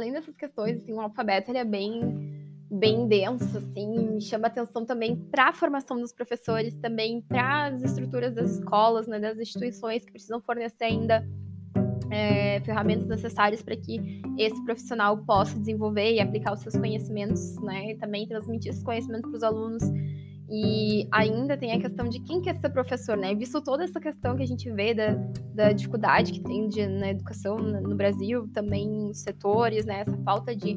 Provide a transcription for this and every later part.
além dessas questões, assim, o alfabeto ele é bem bem denso, assim, chama atenção também para a formação dos professores, também para as estruturas das escolas, né, das instituições que precisam fornecer ainda é, ferramentas necessárias para que esse profissional possa desenvolver e aplicar os seus conhecimentos, né, e também transmitir esses conhecimentos para os alunos. E ainda tem a questão de quem quer ser professor, né? Visto toda essa questão que a gente vê da, da dificuldade que tem de, na educação no Brasil, também nos setores, né? Essa falta de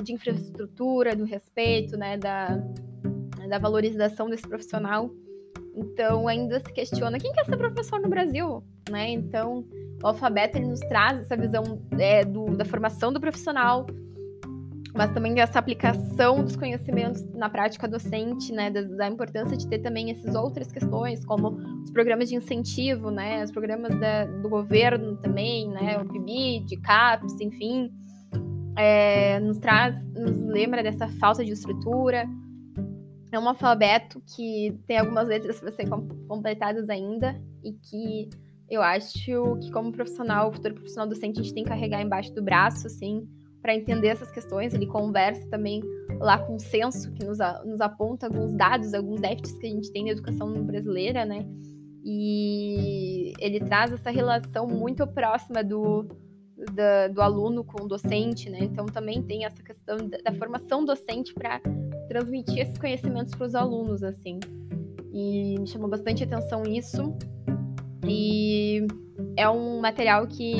de infraestrutura, do respeito, né, da, da valorização desse profissional. Então, ainda se questiona quem quer ser professor no Brasil, né? Então, o alfabeto ele nos traz essa visão é, do, da formação do profissional, mas também dessa aplicação dos conhecimentos na prática docente, né? Da, da, importância de ter também essas outras questões, como os programas de incentivo, né? Os programas da, do governo também, né? O PIBID, CAPES, enfim é, nos traz, nos lembra dessa falta de estrutura. É um alfabeto que tem algumas letras para serem completadas ainda e que eu acho que como profissional, futuro profissional docente, a gente tem que carregar embaixo do braço, assim, para entender essas questões. Ele conversa também lá com o censo, que nos, nos aponta alguns dados, alguns déficits que a gente tem na educação brasileira, né? E ele traz essa relação muito próxima do, da, do aluno com o docente, né? Então também tem essa questão da, da formação docente para transmitir esses conhecimentos para os alunos, assim. E me chamou bastante atenção isso. E é um material que,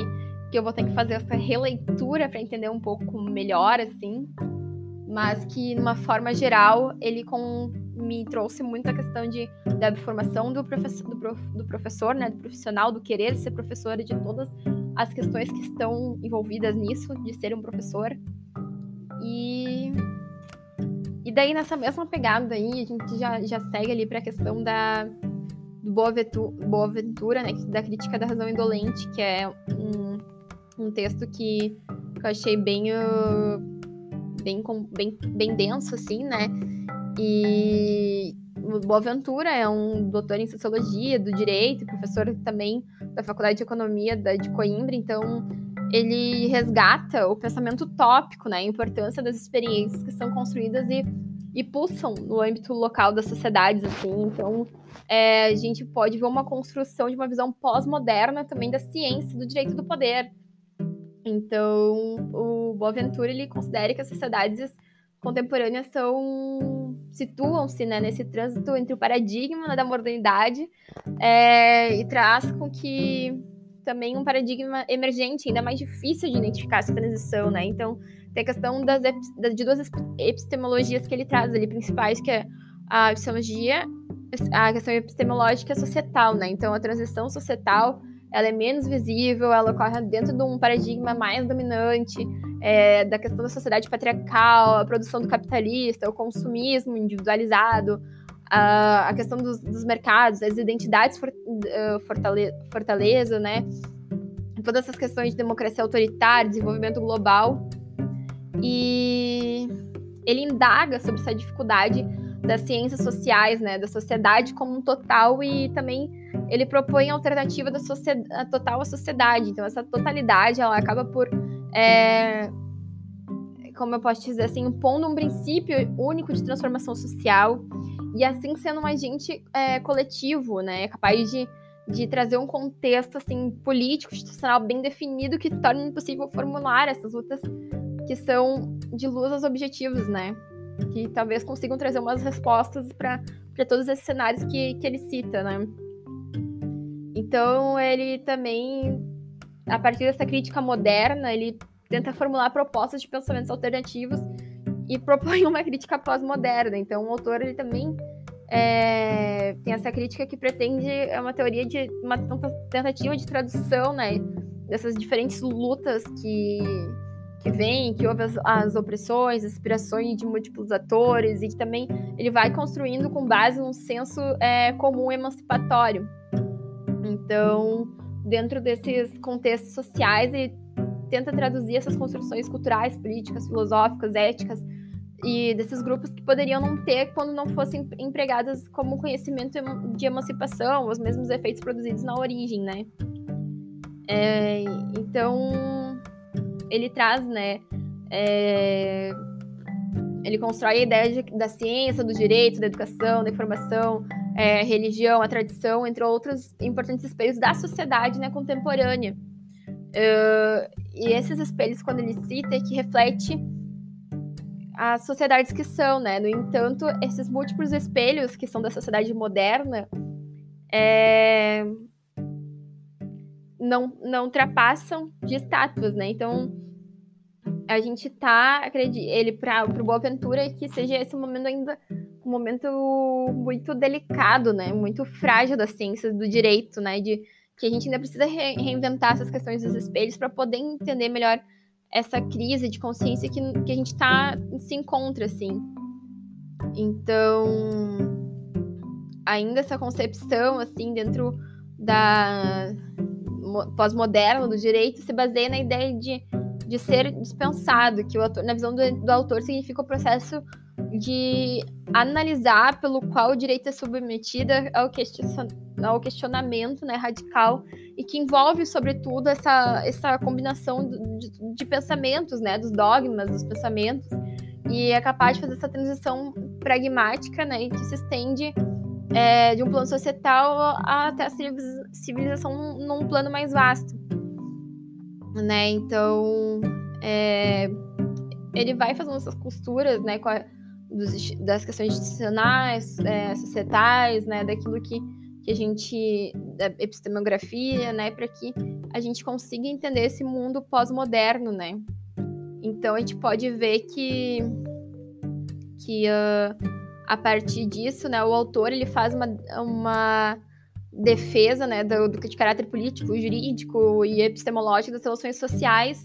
que eu vou ter que fazer essa releitura para entender um pouco melhor, assim. Mas que, numa forma geral, ele com, me trouxe muita questão de, da formação do professor, do, prof, do professor, né? Do profissional, do querer ser professor de todas as questões que estão envolvidas nisso, de ser um professor. E, e daí, nessa mesma pegada aí, a gente já, já segue ali para a questão da do Boaventura, né, da crítica da razão indolente, que é um, um texto que, que eu achei bem, uh, bem, bem, bem denso, assim, né, e Boaventura é um doutor em sociologia do direito, professor também da Faculdade de Economia da, de Coimbra, então ele resgata o pensamento utópico, né, a importância das experiências que são construídas e, e pulsam no âmbito local das sociedades, assim, então é, a gente pode ver uma construção de uma visão pós-moderna também da ciência, do direito do poder. Então, o Boaventura, ele considera que as sociedades contemporâneas são situam-se né, nesse trânsito entre o paradigma né, da modernidade é, e traz com que também um paradigma emergente, ainda mais difícil de identificar essa transição, né? Então, tem a questão das, de duas epistemologias que ele traz ali, principais, que é a epistemologia, a questão epistemológica societal, né? Então, a transição societal ela é menos visível, ela ocorre dentro de um paradigma mais dominante, é, da questão da sociedade patriarcal, a produção do capitalista, o consumismo individualizado, a, a questão dos, dos, mercados, as identidades for, uh, fortale, fortaleza, né? Todas essas questões de democracia autoritária, desenvolvimento global. E ele indaga sobre essa dificuldade das ciências sociais, né, da sociedade como um total e também ele propõe a alternativa da sociedade, total à sociedade. Então essa totalidade ela acaba por é, como eu posso dizer assim, impondo um princípio único de transformação social e assim sendo um agente é, coletivo, né, capaz de, de trazer um contexto assim político, institucional bem definido que torne impossível formular essas lutas que são de luz aos objetivos, né? que talvez consigam trazer umas respostas para todos esses cenários que, que ele cita, né? Então, ele também, a partir dessa crítica moderna, ele tenta formular propostas de pensamentos alternativos e propõe uma crítica pós-moderna. Então, o autor, ele também é, tem essa crítica que pretende é uma teoria de uma tentativa de tradução, né, dessas diferentes lutas que que vem, que houve as, as opressões, aspirações de múltiplos atores, e que também ele vai construindo com base num senso é, comum emancipatório. Então, dentro desses contextos sociais, ele tenta traduzir essas construções culturais, políticas, filosóficas, éticas, e desses grupos que poderiam não ter quando não fossem empregadas como conhecimento de emancipação, os mesmos efeitos produzidos na origem, né? É, então, ele traz, né, É, ele constrói a ideia de, da ciência, do direito, da educação, da informação, é, religião, a tradição, entre outros importantes espelhos da sociedade né, contemporânea. Uh, e esses espelhos, quando ele cita, é que reflete as sociedades que são, né? No entanto, esses múltiplos espelhos que são da sociedade moderna é... não, não ultrapassam de estátuas, né? Então, a gente tá, acredito, ele para o Boaventura que seja esse momento ainda um momento muito delicado, né? Muito frágil da ciência do direito, né? De que a gente ainda precisa re reinventar essas questões dos espelhos para poder entender melhor essa crise de consciência que, que a gente tá, se encontra, assim. Então, ainda essa concepção, assim, dentro da pós-moderna do direito se baseia na ideia de de ser dispensado, que o na visão do, do autor significa o processo de analisar pelo qual o direito é submetido ao, question, ao questionamento né, radical e que envolve, sobretudo, essa, essa combinação de, de, pensamentos, né, dos dogmas, dos pensamentos, e é capaz de fazer essa transição pragmática né, que se estende é, de um plano societal até a civilização num plano mais vasto né? Então, é, ele vai fazendo essas costuras, né, a, dos, das questões institucionais, é, societais, né, daquilo que, que a gente, da epistemografia, né, para que a gente consiga entender esse mundo pós-moderno, né? Então, a gente pode ver que, que uh, a partir disso, né, o autor ele faz uma, uma defesa né, do, do, de caráter político, jurídico e epistemológico das relações sociais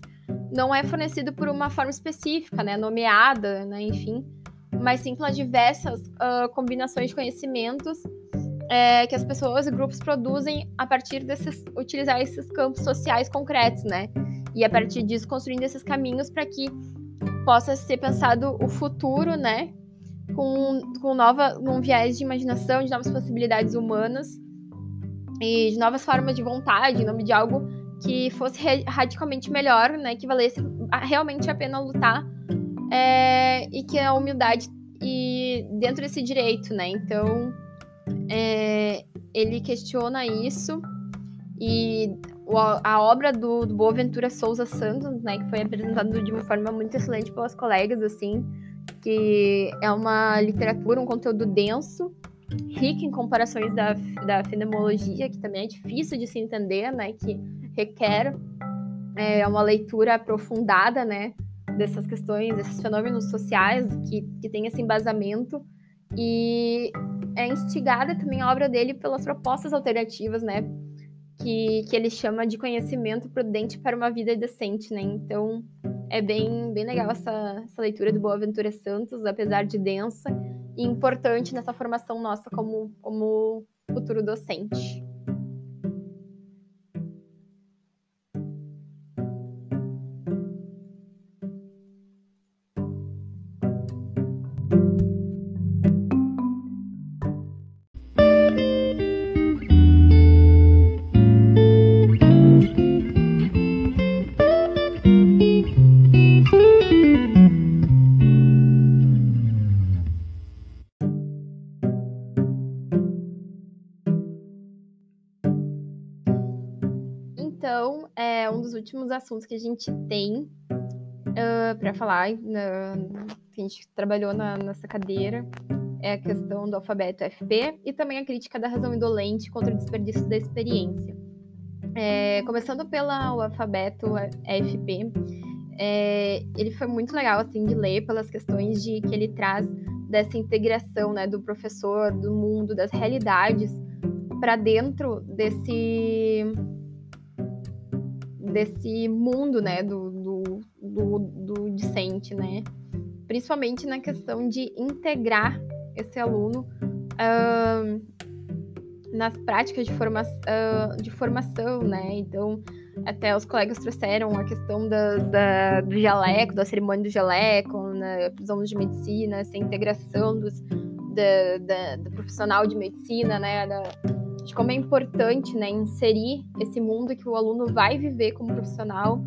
não é fornecido por uma forma específica, né, nomeada, né, enfim, mas sim pelas diversas uh, combinações de conhecimentos é, que as pessoas e grupos produzem a partir desses, utilizar esses campos sociais concretos, né, e a partir disso construindo esses caminhos para que possa ser pensado o futuro, né, com, com nova, um viés de imaginação, de novas possibilidades humanas, e de novas formas de vontade, em nome de algo que fosse radicalmente melhor, né, que valesse realmente a pena lutar é, e que a humildade e dentro desse direito, né? Então é, ele questiona isso e a obra do, do Boaventura Souza Santos, né, que foi apresentada de uma forma muito excelente pelas colegas, assim, que é uma literatura, um conteúdo denso, rica em comparações da, da fenomenologia, que também é difícil de se entender, né? Que requer é, uma leitura aprofundada, né? Dessas questões, desses fenômenos sociais, que, que tem esse embasamento. E é instigada também a obra dele pelas propostas alternativas, né? Que, que ele chama de conhecimento prudente para uma vida decente, né? Então, é bem, bem legal essa, essa leitura do Boaventura Santos, apesar de densa e importante nessa formação nossa como, como futuro docente. Assuntos que a gente tem uh, ah, para falar, que a gente trabalhou na, nessa cadeira, é a questão do alfabeto FP e também a crítica da razão indolente contra o desperdício da experiência. É, começando pelo alfabeto FP, é, ele foi muito legal assim de ler pelas questões de que ele traz dessa integração né, do professor, do mundo, das realidades para dentro desse desse mundo, né, do, do, do, do discente, né? Principalmente na questão de integrar esse aluno uh, nas práticas de, forma, uh, de formação, né? Então, até os colegas trouxeram a questão da, da, do jaleco, da cerimônia do jaleco, né, os alunos de medicina, essa integração dos, da, da, do profissional de medicina, né? Da, de como é importante né, inserir esse mundo que o aluno vai viver como profissional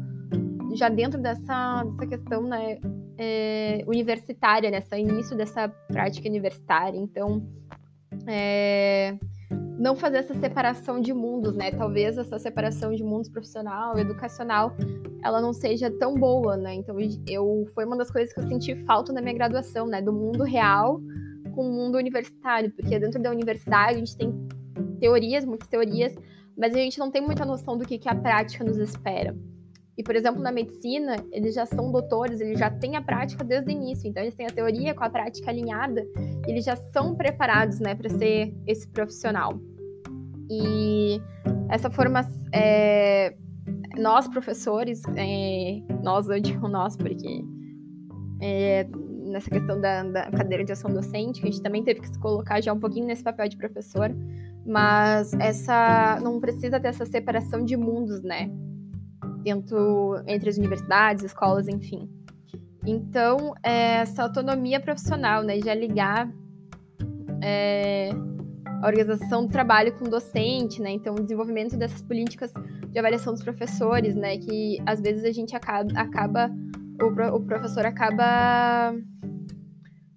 já dentro dessa, dessa questão né, é, universitária, nessa início dessa prática universitária. Então, é, não fazer essa separação de mundos, né? Talvez essa separação de mundos profissional e educacional, ela não seja tão boa, né? Então, eu foi uma das coisas que eu senti falta na minha graduação, né? Do mundo real com o mundo universitário, porque dentro da universidade a gente tem teorias, muitas teorias, mas a gente não tem muita noção do que, que a prática nos espera. E, por exemplo, na medicina, eles já são doutores, eles já têm a prática desde o início. Então, eles têm a teoria com a prática alinhada, eles já são preparados, né, para ser esse profissional. E essa formação, é, nós professores, é, nós, eu digo nós, porque é, nessa questão da, da, cadeira de ação docente, que a gente também teve que se colocar já um pouquinho nesse papel de professor, mas essa não precisa ter essa separação de mundos, né? dentro entre as universidades, escolas, enfim. Então, é, essa autonomia profissional, né, já ligar é, a organização do trabalho com o docente, né, então o desenvolvimento dessas políticas de avaliação dos professores, né, que às vezes a gente acaba, acaba o, o professor acaba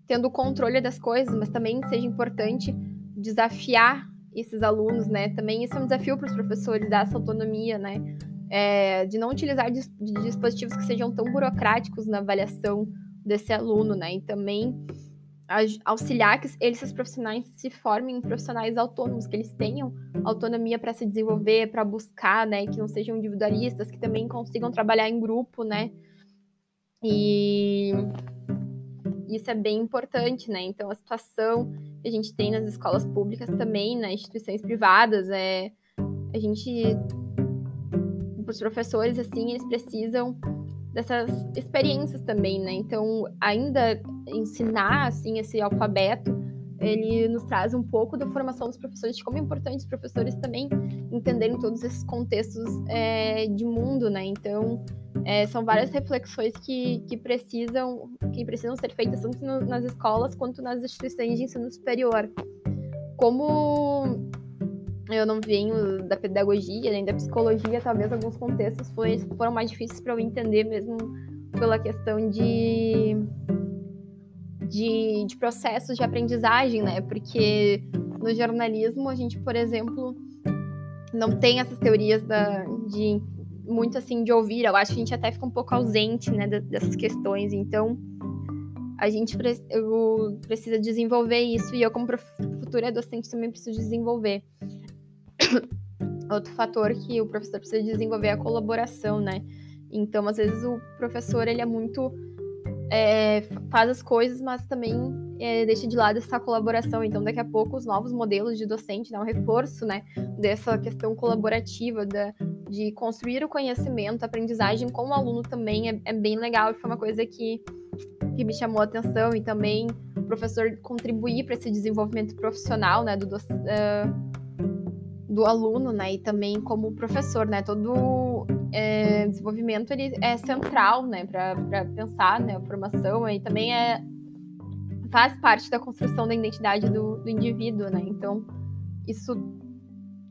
tendo controle das coisas, mas também seja importante desafiar esses alunos, né, também isso é um desafio para os professores, dar essa autonomia, né, é, de não utilizar dis dispositivos que sejam tão burocráticos na avaliação desse aluno, né? E também auxiliar que esses profissionais, se formem em profissionais autônomos, que eles tenham autonomia para se desenvolver, para buscar, né? Que não sejam individualistas, que também consigam trabalhar em grupo, né? E isso é bem importante, né? Então, a situação que a gente tem nas escolas públicas também, nas instituições privadas, é a gente os professores, assim, eles precisam dessas experiências também, né? Então, ainda ensinar, assim, esse alfabeto, ele nos traz um pouco da formação dos professores, de como é importante os professores também entenderem todos esses contextos é, de mundo, né? Então, é, são várias reflexões que, que, precisam, que precisam ser feitas tanto nas escolas quanto nas instituições de ensino superior. Como eu não venho da pedagogia nem da psicologia, talvez alguns contextos foi, foram mais difíceis para eu entender mesmo pela questão de, de, de processos de aprendizagem, né? Porque no jornalismo a gente, por exemplo, não tem essas teorias da, de muito assim de ouvir. Eu acho que a gente até fica um pouco ausente, né, dessas questões. Então, a gente eu, precisa desenvolver isso e eu como futura docente também preciso desenvolver. Outro fator que o professor precisa desenvolver é a colaboração, né? Então, às vezes, o professor, ele é muito... É, faz as coisas, mas também é, deixa de lado essa colaboração. Então, daqui a pouco, os novos modelos de docente, né, um reforço, né, dessa questão colaborativa, da, de construir o conhecimento, a aprendizagem com o aluno também é, é bem legal e foi uma coisa que, que me chamou a atenção e também o professor contribuir para esse desenvolvimento profissional, né, do, uh, do aluno, né, e também como professor, né, todo é, desenvolvimento ele é central, né, para pensar, né, a formação e também é faz parte da construção da identidade do, do indivíduo, né, então isso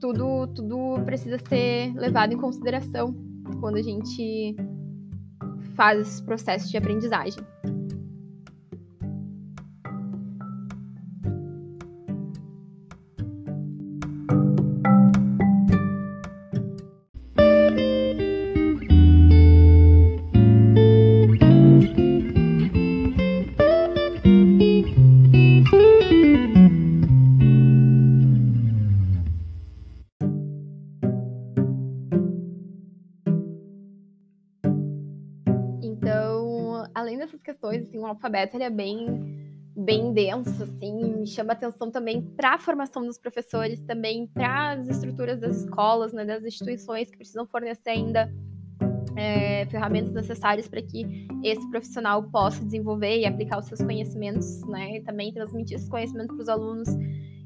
tudo tudo precisa ser levado em consideração quando a gente faz esse processo de aprendizagem. Alfabeto ele é bem bem denso, assim, chama atenção também para a formação dos professores, também para as estruturas das escolas, né, das instituições que precisam fornecer ainda é, ferramentas necessárias para que esse profissional possa desenvolver e aplicar os seus conhecimentos, né, e também transmitir esses conhecimentos para os alunos.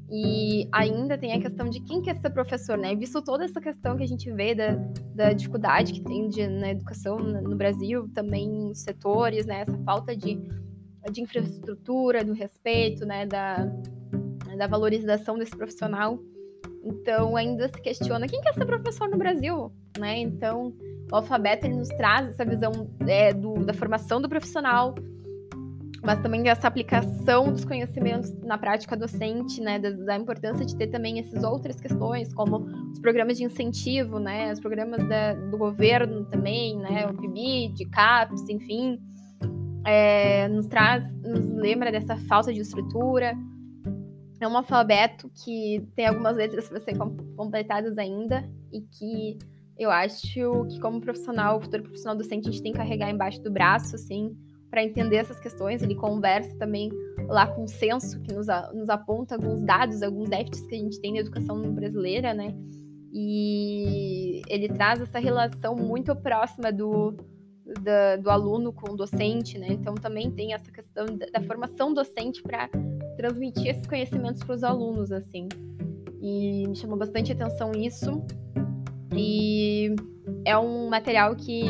E ainda tem a questão de quem quer ser professor, né? Visto toda essa questão que a gente vê da, da dificuldade que tem de, na educação no Brasil, também nos setores, né? Essa falta de de infraestrutura, do respeito, né, da, da valorização desse profissional. Então, ainda se questiona quem quer ser professor no Brasil, né? Então, o alfabeto ele nos traz essa visão é, do, da formação do profissional, mas também dessa aplicação dos conhecimentos na prática docente, né, da, da, importância de ter também essas outras questões, como os programas de incentivo, né, os programas da, do governo também, né, o PIBID, CAPES, enfim, é, nos traz, nos lembra dessa falta de estrutura. É um alfabeto que tem algumas letras para serem completadas ainda e que eu acho que como profissional, futuro profissional docente, a gente tem que carregar embaixo do braço, assim, para entender essas questões. Ele conversa também lá com o censo, que nos, nos aponta alguns dados, alguns déficits que a gente tem na educação brasileira, né? E ele traz essa relação muito próxima do, da, do aluno com o docente, né? Então também tem essa questão da, da formação docente para transmitir esses conhecimentos para os alunos, assim. E me chamou bastante atenção isso. E é um material que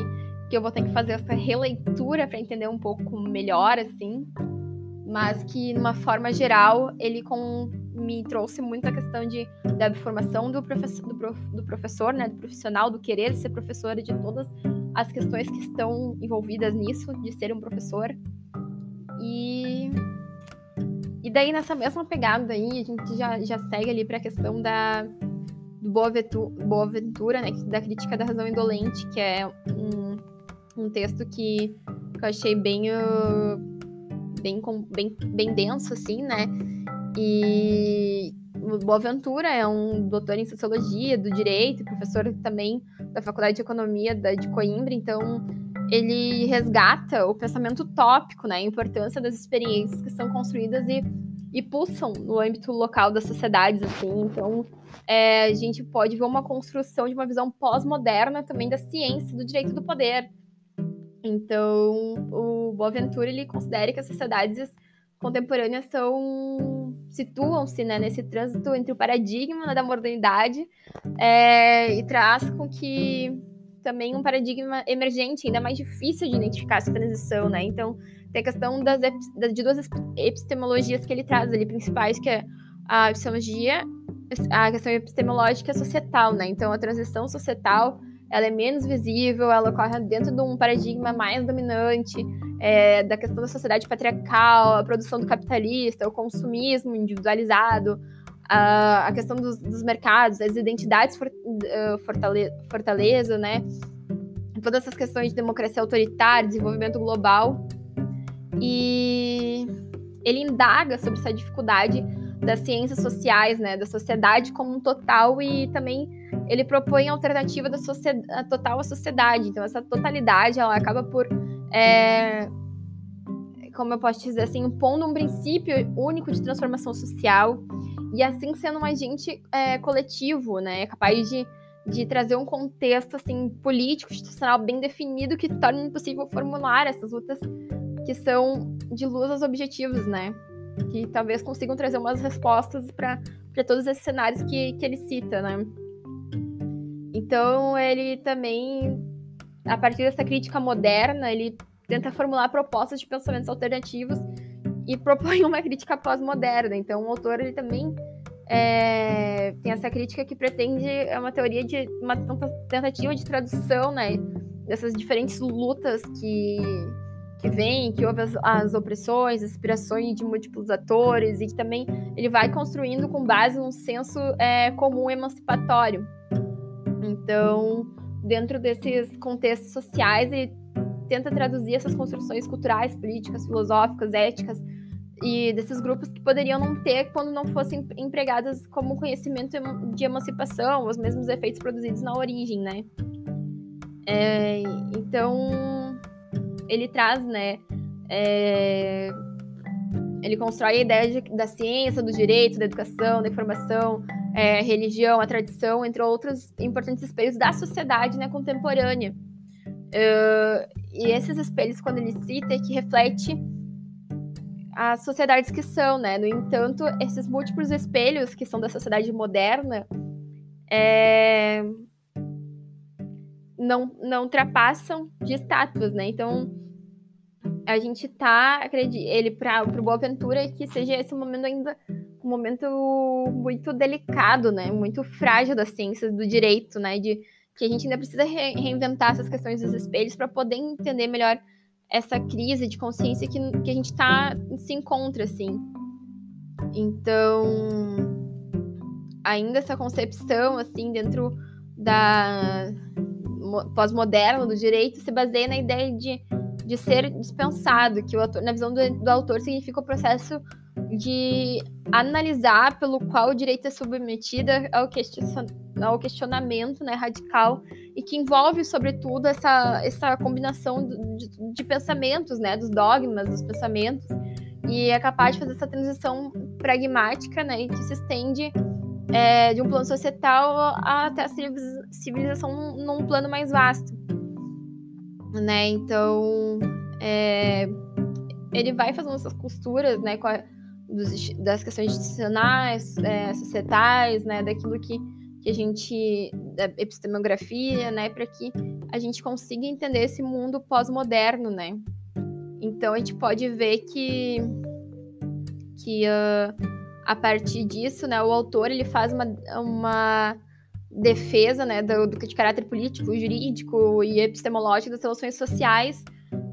que eu vou ter que fazer essa releitura para entender um pouco melhor, assim, mas que, numa forma geral, ele com, me trouxe muita questão de, da formação do professor, do, prof, do professor, né, do profissional, do querer ser professor, de todas as questões que estão envolvidas nisso, de ser um professor. E, e daí, nessa mesma pegada aí, a gente já, já segue ali para a questão da do Boa Ventura, né, da crítica da razão indolente, que é um um texto que, que eu achei bem, uh, bem, bem, bem denso, assim, né? E Boaventura é um doutor em sociologia do direito, professor também da Faculdade de Economia da, de Coimbra, então ele resgata o pensamento utópico, né? A importância das experiências que são construídas e, e pulsam no âmbito local das sociedades, assim. Então, é, a gente pode ver uma construção de uma visão pós-moderna também da ciência, do direito do poder, então, o Boaventura ele considera que as sociedades contemporâneas são situam-se né, nesse trânsito entre o paradigma da modernidade é, e traz com que também um paradigma emergente, ainda mais difícil de identificar essa transição, né? Então, tem a questão das, de duas epistemologias que ele traz ali, principais, que é a epistemologia, a questão epistemológica societal, né? Então, a transição societal ela é menos visível, ela ocorre dentro de um paradigma mais dominante é, da questão da sociedade patriarcal, a produção do capitalista, o consumismo individualizado, a, a questão dos, dos, mercados, as identidades for, uh, fortale, fortaleza, né? Todas essas questões de democracia autoritária, desenvolvimento global. E ele indaga sobre essa dificuldade das ciências sociais, né, da sociedade como um total e também ele propõe a alternativa da sociedade, total à sociedade. Então essa totalidade ela acaba por é, como eu posso dizer assim, impondo um princípio único de transformação social e assim sendo um agente é, coletivo, né, capaz de, de trazer um contexto assim político, institucional bem definido que torna impossível formular essas lutas que são de luz aos objetivos, né? que talvez consigam trazer umas respostas para todos esses cenários que, que ele cita, né? Então, ele também, a partir dessa crítica moderna, ele tenta formular propostas de pensamentos alternativos e propõe uma crítica pós-moderna. Então, o autor, ele também é, tem essa crítica que pretende é uma teoria de uma tentativa de tradução, né, dessas diferentes lutas que que vem, que houve as, as opressões, as inspirações de múltiplos atores, e que também ele vai construindo com base num senso é, comum emancipatório. Então, dentro desses contextos sociais, ele tenta traduzir essas construções culturais, políticas, filosóficas, éticas, e desses grupos que poderiam não ter quando não fossem empregadas como conhecimento de emancipação, os mesmos efeitos produzidos na origem, né? É, então, ele traz, né? É, ele constrói a ideia de, da ciência, do direito, da educação, da informação, é, religião, a tradição, entre outros importantes espelhos da sociedade né, contemporânea. Uh, e esses espelhos, quando ele cita, é que reflete as sociedades que são, né? No entanto, esses múltiplos espelhos que são da sociedade moderna é, não, não ultrapassam de estátuas, né? Então, a gente tá, acredito, ele para o Boa Ventura que seja esse momento ainda um momento muito delicado, né? Muito frágil da ciência do direito, né? De que a gente ainda precisa re reinventar essas questões dos espelhos para poder entender melhor essa crise de consciência que, que a gente tá, se encontra, assim. Então, ainda essa concepção, assim, dentro da pós-moderna do direito se baseia na ideia de, de ser dispensado, que o autor, na visão do, do autor significa o processo de analisar pelo qual o direito é submetido ao, ao questionamento né, radical e que envolve, sobretudo, essa, essa combinação de, de, pensamentos, né, dos dogmas, dos pensamentos, e é capaz de fazer essa transição pragmática né, que se estende é, de um plano societal até a civilização num, plano mais vasto. Né? Então, é, ele vai fazendo essas costuras né, a, dos, das questões institucionais, é, societais, né, daquilo que, que a gente. da epistemografia, né, para que a gente consiga entender esse mundo pós-moderno. Né? Então, a gente pode ver que. que uh, a partir disso, né, o autor ele faz uma, uma defesa né, do, do, de caráter político, jurídico e epistemológico das relações sociais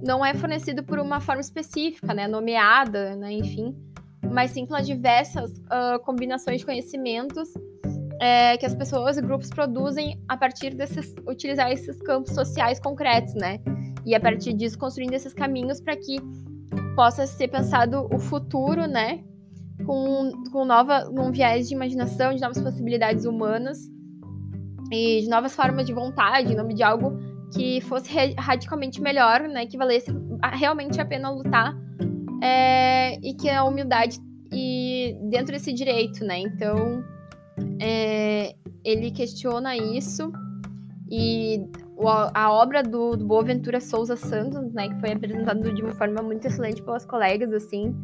não é fornecido por uma forma específica, né, nomeada, né, enfim, mas sim pelas diversas uh, combinações de conhecimentos é, que as pessoas e grupos produzem a partir desses utilizar esses campos sociais concretos, né, e a partir disso construindo esses caminhos para que possa ser pensado o futuro, né, com, com nova, um viés de imaginação, de novas possibilidades humanas e de novas formas de vontade, em nome de algo que fosse radicalmente melhor, né, que valesse realmente a pena lutar é, e que a humildade e dentro desse direito, né? Então é, ele questiona isso e a obra do, do Boaventura Souza Santos, né, que foi apresentada de uma forma muito excelente pelas colegas, assim,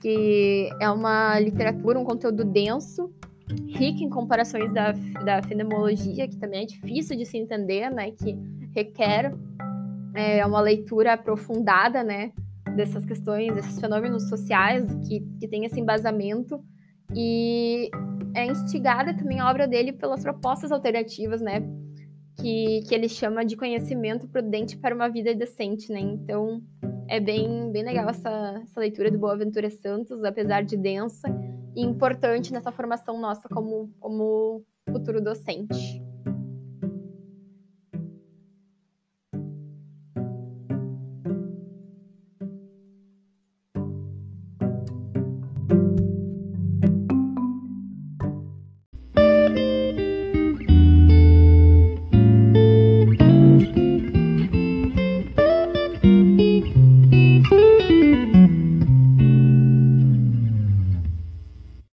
que é uma literatura, um conteúdo denso, rico em comparações da, da fenomenologia, que também é difícil de se entender, né? Que requer é, uma leitura aprofundada, né? Dessas questões, desses fenômenos sociais, que, que tem esse embasamento. E é instigada também a obra dele pelas propostas alternativas, né? Que, que ele chama de conhecimento prudente para uma vida decente, né? Então, é bem, bem legal essa, essa leitura do Boaventura Santos, apesar de densa e importante nessa formação nossa como, como futuro docente.